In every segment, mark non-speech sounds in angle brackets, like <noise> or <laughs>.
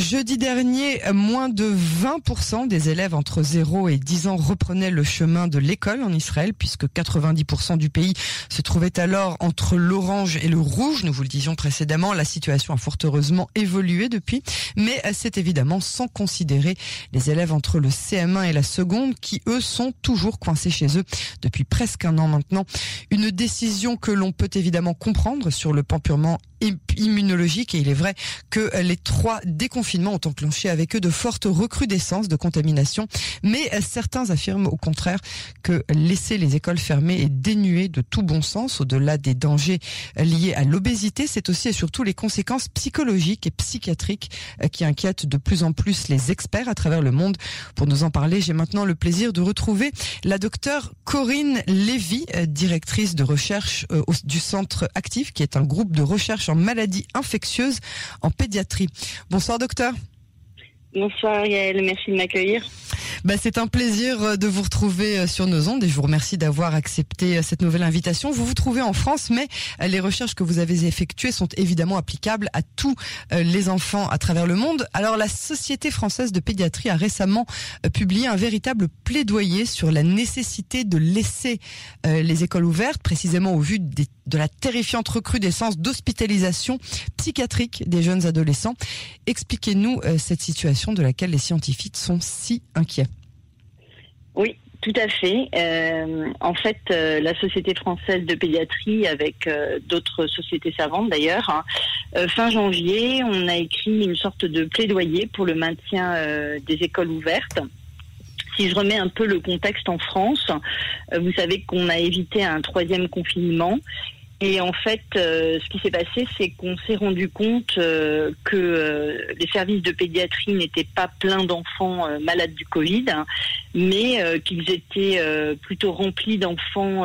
Jeudi dernier, moins de 20% des élèves entre 0 et 10 ans reprenaient le chemin de l'école en Israël, puisque 90% du pays se trouvait alors entre l'orange et le rouge. Nous vous le disions précédemment, la situation a fort heureusement évolué depuis, mais c'est évidemment sans considérer les élèves entre le CM1 et la seconde, qui eux sont toujours coincés chez eux depuis presque un an maintenant. Une décision que l'on peut évidemment comprendre sur le plan purement immunologique. Et il est vrai que les trois déconfinements ont enclenché avec eux de fortes recrudescences de contamination. Mais certains affirment au contraire que laisser les écoles fermées est dénué de tout bon sens au-delà des dangers liés à l'obésité c'est aussi et surtout les conséquences psychologiques et psychiatriques qui inquiètent de plus en plus les experts à travers le monde. Pour nous en parler j'ai maintenant le plaisir de retrouver la docteure Corinne Lévy directrice de recherche du centre actif qui est un groupe de recherche en maladies infectieuses en pédiatrie. Bonsoir docteur. Bonsoir Yael, merci de m'accueillir. Bah, c'est un plaisir euh, de vous retrouver euh, sur nos ondes et je vous remercie d'avoir accepté euh, cette nouvelle invitation. Vous vous trouvez en France, mais les recherches que vous avez effectuées sont évidemment applicables à tous les enfants à travers le monde. Alors la Société française de pédiatrie a récemment publié un véritable plaidoyer sur la nécessité de laisser les écoles ouvertes, précisément au vu de la terrifiante recrudescence d'hospitalisation psychiatrique des jeunes adolescents. Expliquez-nous cette situation de laquelle les scientifiques sont si inquiets. Oui, tout à fait. Euh, en fait, euh, la Société française de pédiatrie, avec euh, d'autres sociétés savantes d'ailleurs, hein, fin janvier, on a écrit une sorte de plaidoyer pour le maintien des écoles ouvertes. Si je remets un peu le contexte en France, vous savez qu'on a évité un troisième confinement et en fait, euh, ce qui s'est passé, c'est qu'on s'est rendu compte euh, que euh, les services de pédiatrie n'étaient pas pleins d'enfants malades du Covid, mais qu'ils étaient plutôt remplis d'enfants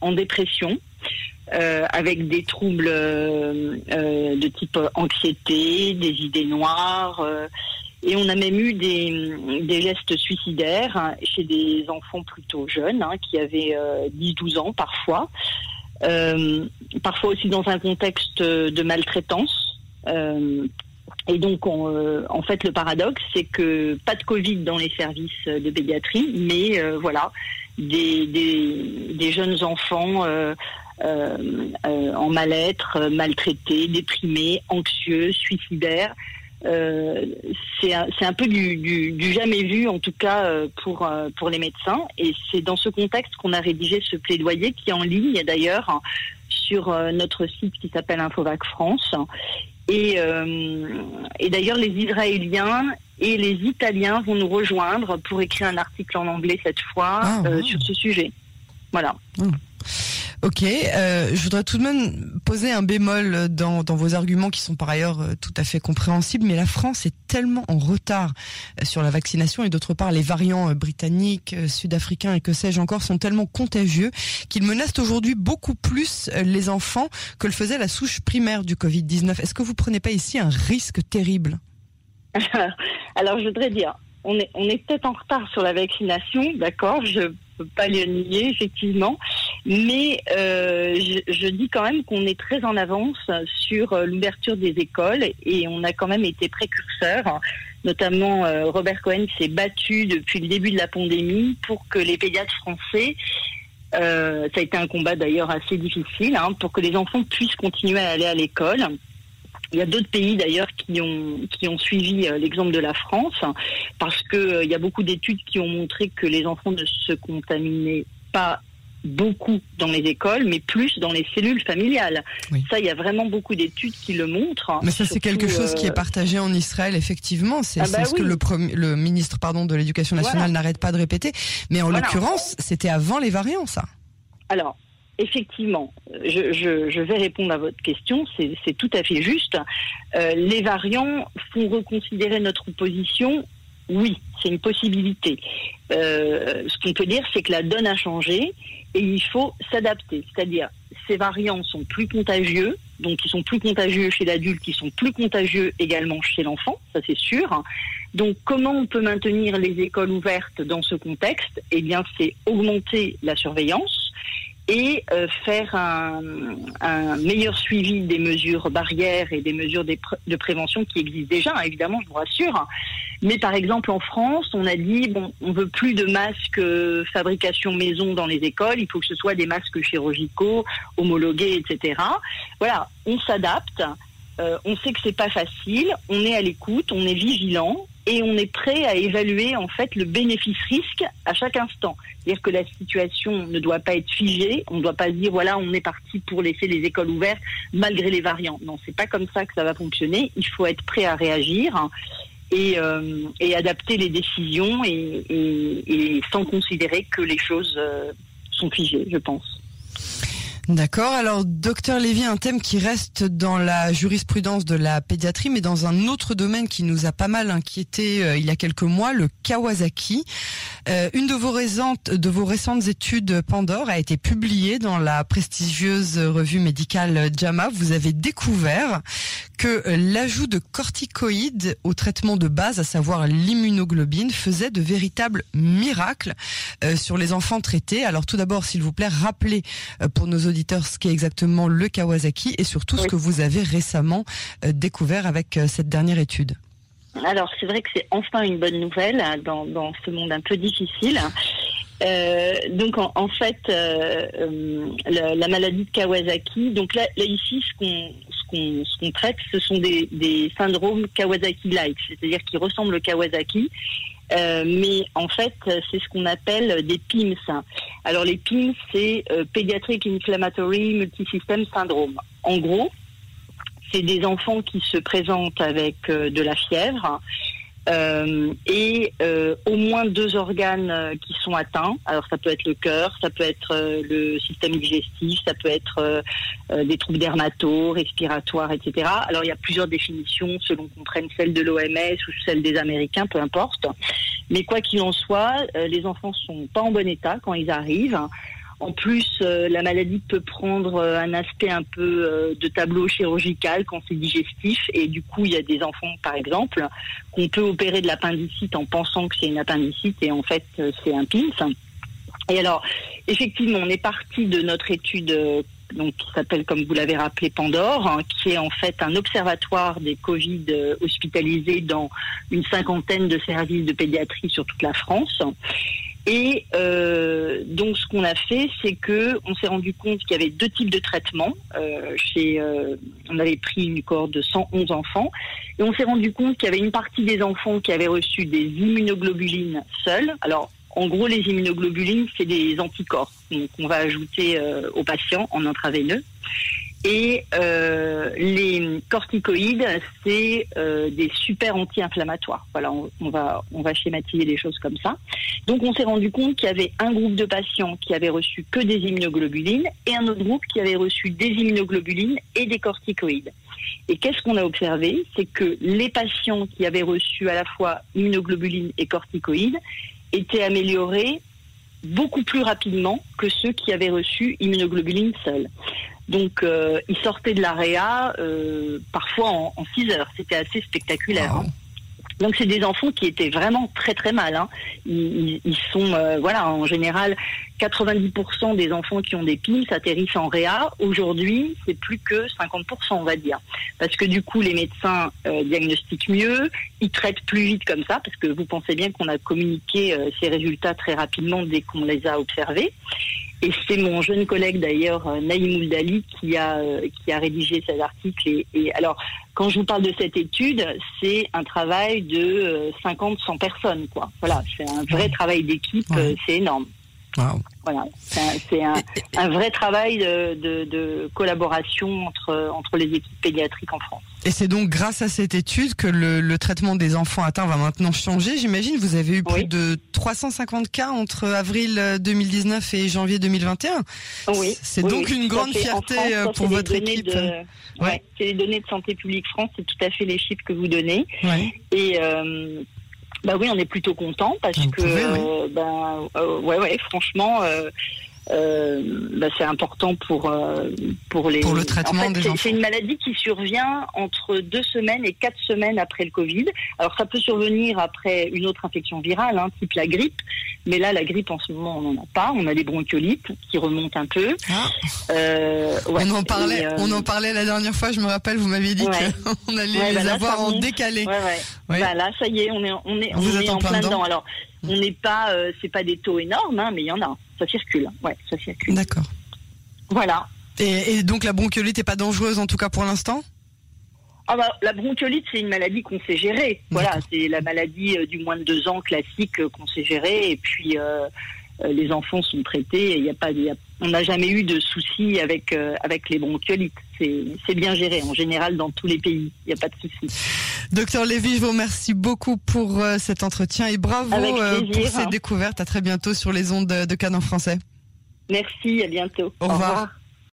en dépression. avec des troubles de type anxiété, des idées noires, et on a même eu des, gestes suicidaires chez des enfants plutôt jeunes, hein, qui avaient 10-12 ans parfois. Euh, parfois aussi dans un contexte de maltraitance. Euh, et donc, euh, en fait, le paradoxe, c'est que pas de Covid dans les services de pédiatrie, mais voilà, des, jeunes enfants en mal-être, maltraités, déprimés, anxieux, suicidaires. Euh, c'est un, un, peu du, du, du, jamais vu, en tout cas euh, pour, euh, pour les médecins. Et c'est dans ce contexte qu'on a rédigé ce plaidoyer qui est en ligne d'ailleurs sur notre site qui s'appelle Infovac France. Et, et d'ailleurs, les Israéliens et les Italiens vont nous rejoindre pour écrire un article en anglais cette fois ah, sur ce sujet. Voilà. Ah. Ok, euh, je voudrais tout de même poser un bémol dans, vos arguments qui sont par ailleurs euh, tout à fait compréhensibles, mais la France est tellement en retard euh, sur la vaccination et d'autre part les variants britanniques, sud-africains et que sais-je encore sont tellement contagieux qu'ils menacent aujourd'hui beaucoup plus les enfants que le faisait la souche primaire du Covid-19. Est-ce que vous prenez pas ici un risque terrible? <laughs> Alors, je voudrais dire, on est, on est peut-être en retard sur la vaccination, d'accord, je peux pas le nier, effectivement. Mais euh, je, dis quand même qu'on est très en avance sur euh, l'ouverture des écoles et on a quand même été précurseurs. Notamment, euh, Robert Cohen s'est battu depuis le début de la pandémie pour que les pédiatres français ça a été un combat d'ailleurs assez difficile hein, pour que les enfants puissent continuer à aller à l'école. Il y a d'autres pays d'ailleurs qui ont qui ont suivi l'exemple de la France parce que il y a beaucoup d'études qui ont montré que les enfants ne se contaminaient pas beaucoup dans les écoles, mais plus dans les cellules familiales. Ça, il y a vraiment beaucoup d'études qui le montrent. Mais ça, c'est quelque chose qui est euh, partagé en Israël, effectivement. C'est ah bah ce que le, le, ministre pardon, de l'Éducation nationale n'arrête pas de répéter. Mais en l'occurrence, c'était avant les variants, ça. Alors, effectivement, je, vais répondre à votre question, c'est tout à fait juste. Euh, les variants font reconsidérer notre position oui, c'est une possibilité. Euh, ce qu'on peut dire, c'est que la donne a changé et il faut s'adapter. C'est-à-dire, ces variants sont plus contagieux, donc ils sont plus contagieux chez l'adulte, ils sont plus contagieux également chez l'enfant, ça c'est sûr. Donc, comment on peut maintenir les écoles ouvertes dans ce contexte? Eh bien, c'est augmenter la surveillance et euh, faire un, un, meilleur suivi des mesures barrières et des mesures de prévention qui existent déjà, hein, évidemment, je vous rassure. Mais par exemple, en France, on a dit, bon, on veut plus de masques euh, fabrication maison dans les écoles, il faut que ce soit des masques chirurgicaux, homologués, etc. Voilà, on s'adapte. Euh, on sait que c'est pas facile, on est à l'écoute, on est vigilant et on est prêt à évaluer en fait le bénéfice-risque à chaque instant. C'est-à-dire que la situation ne doit pas être figée, on ne doit pas se dire voilà on est parti pour laisser les écoles ouvertes malgré les variants. Non, c'est pas comme ça que ça va fonctionner. Il faut être prêt à réagir. Et, euh, adapter les décisions et, sans considérer que les choses euh, sont figées, je pense. D'accord. Alors, docteur Lévy, un thème qui reste dans la jurisprudence de la pédiatrie, mais dans un autre domaine qui nous a pas mal inquiété euh, il y a quelques mois, le Kawasaki. Euh, une de vos, récentes, de vos récentes études Pandore a été publiée dans la prestigieuse revue médicale JAMA. Vous avez découvert que l'ajout de corticoïdes au traitement de base, à savoir l'immunoglobine, faisait de véritables miracles euh, sur les enfants traités. Alors tout d'abord, s'il vous plaît, rappelez pour nos auditeurs ce qu'est exactement le Kawasaki et surtout ce que vous avez récemment euh, découvert avec euh, cette dernière étude. Alors c'est vrai que c'est enfin une bonne nouvelle hein, dans, ce monde un peu difficile. Euh, donc en, fait, la, maladie de Kawasaki, donc là, ici ce qu'on traite, ce sont des, des syndromes Kawasaki-like, c'est-à-dire qui ressemblent au Kawasaki, euh, mais en fait, c'est ce qu'on appelle des PIMS. Alors les PIMS, c'est euh, Pediatric Inflammatory Multisystem Syndrome. En gros, c'est des enfants qui se présentent avec euh, de la fièvre, euh, et euh, au moins deux organes euh, qui sont atteints. Alors ça peut être le cœur, ça peut être le système digestif, ça peut être des troubles dermato, respiratoires, etc. Alors il y a plusieurs définitions selon qu'on prenne celle de l'OMS ou celle des Américains, peu importe. Mais quoi qu'il en soit, les enfants sont pas en bon état quand ils arrivent. En plus, euh, la maladie peut prendre euh, un aspect un peu euh, de tableau chirurgical quand c'est digestif. Et du coup, il y a des enfants, par exemple, qu'on peut opérer de l'appendicite en pensant que c'est une appendicite et en fait, c'est un PINS. Et alors, effectivement, on est parti de notre étude donc qui s'appelle, comme vous l'avez rappelé, Pandore, hein, qui est en fait un observatoire des Covid hospitalisés dans une cinquantaine de services de pédiatrie sur toute la France. Et euh, donc, ce qu'on a fait, c'est que on s'est rendu compte qu'il y avait deux types de traitements. Euh, chez, euh, on avait pris une cohorte de 111 enfants, et on s'est rendu compte qu'il y avait une partie des enfants qui avaient reçu des immunoglobulines seules. Alors, en gros, les immunoglobulines, c'est des anticorps. Donc, on va ajouter aux patients en intraveineux. Et euh, les corticoïdes, c'est euh, des super anti-inflammatoires. Voilà, on, va on va schématiser les choses comme ça. Donc on s'est rendu compte qu'il y avait un groupe de patients qui avaient reçu que des immunoglobulines et un autre groupe qui avait reçu des immunoglobulines et des corticoïdes. Et qu'est-ce qu'on a observé? C'est que les patients qui avaient reçu à la fois immunoglobulines et corticoïdes étaient améliorés beaucoup plus rapidement que ceux qui avaient reçu immunoglobulines seules. Donc, euh, ils sortaient de l'AREA euh, parfois en, en 6 heures. C'était assez spectaculaire. Hein. Donc c'est des enfants qui étaient vraiment très très mal. Hein. Ils, ils, sont euh, voilà en général 90% des enfants qui ont des PIMS atterrissent en réa. Aujourd'hui c'est plus que 50% on va dire parce que du coup les médecins euh, diagnostiquent mieux, ils traitent plus vite comme ça parce que vous pensez bien qu'on a communiqué euh, ces résultats très rapidement dès qu'on les a observés. Et c'est mon jeune collègue d'ailleurs, euh, Naïm Ouldali, qui a, euh, qui a rédigé cet article. Et, alors, quand je vous parle de cette étude, c'est un travail de 50-100 euh, personnes. Quoi. Voilà, c'est un vrai travail d'équipe, c'est énorme. Voilà, c'est un, un, vrai travail de, de, de, collaboration entre, entre les équipes pédiatriques en France. Et c'est donc grâce à cette étude que le, le, traitement des enfants atteints va maintenant changer. J'imagine vous avez eu plus de 350 cas entre avril 2019 et janvier 2021. Oui. C'est donc une grande fierté euh, pour votre équipe. ouais. c'est les données de Santé publique France, c'est tout à fait les chiffres que vous donnez. Ouais. Et euh, bah oui, on est plutôt content parce que, euh, ben, euh, ouais, ouais, franchement, euh, bah, c'est important pour euh, pour les. Pour le traitement en fait, des c'est- enfants. C'est une maladie qui survient entre deux semaines et quatre semaines après le Covid. Alors ça peut survenir après une autre infection virale, hein, type la grippe. Mais là, la grippe en ce moment, on n'en a pas. On a des bronchiolites qui remontent un peu. Ah, Euh, ouais. on en parlait, euh, on en parlait la dernière fois. Je me rappelle, vous m'aviez dit Ouais. qu'on <laughs> allait Ouais, les bah avoir en décalé. Ouais, ouais. Ouais. Bah là, ça y est, on est, on est, On est en plein dedans. dedans. Alors, on n'est pas, euh, c'est pas des taux énormes, hein, mais il y en a. Ça circule. Ouais, ça circule. D'accord. Voilà. Et, et donc la bronchiolite est pas dangereuse en tout cas pour l'instant? Ah bah, la bronchiolite, c'est une maladie qu'on sait gérer. Voilà, c'est la maladie euh, du moins de deux ans classique euh, qu'on sait gérer. Et puis, euh, les enfants sont traités. et Il y a pas, il y a- on n'a jamais eu de soucis avec euh, avec les bronchiolites. C'est bien géré en général dans tous les pays. Il n'y a pas de soucis. Docteur Lévy, je vous remercie beaucoup pour euh, cet entretien et bravo euh, pour ces découvertes. À très bientôt sur les ondes de, de Canon français. Merci, à bientôt. Au revoir.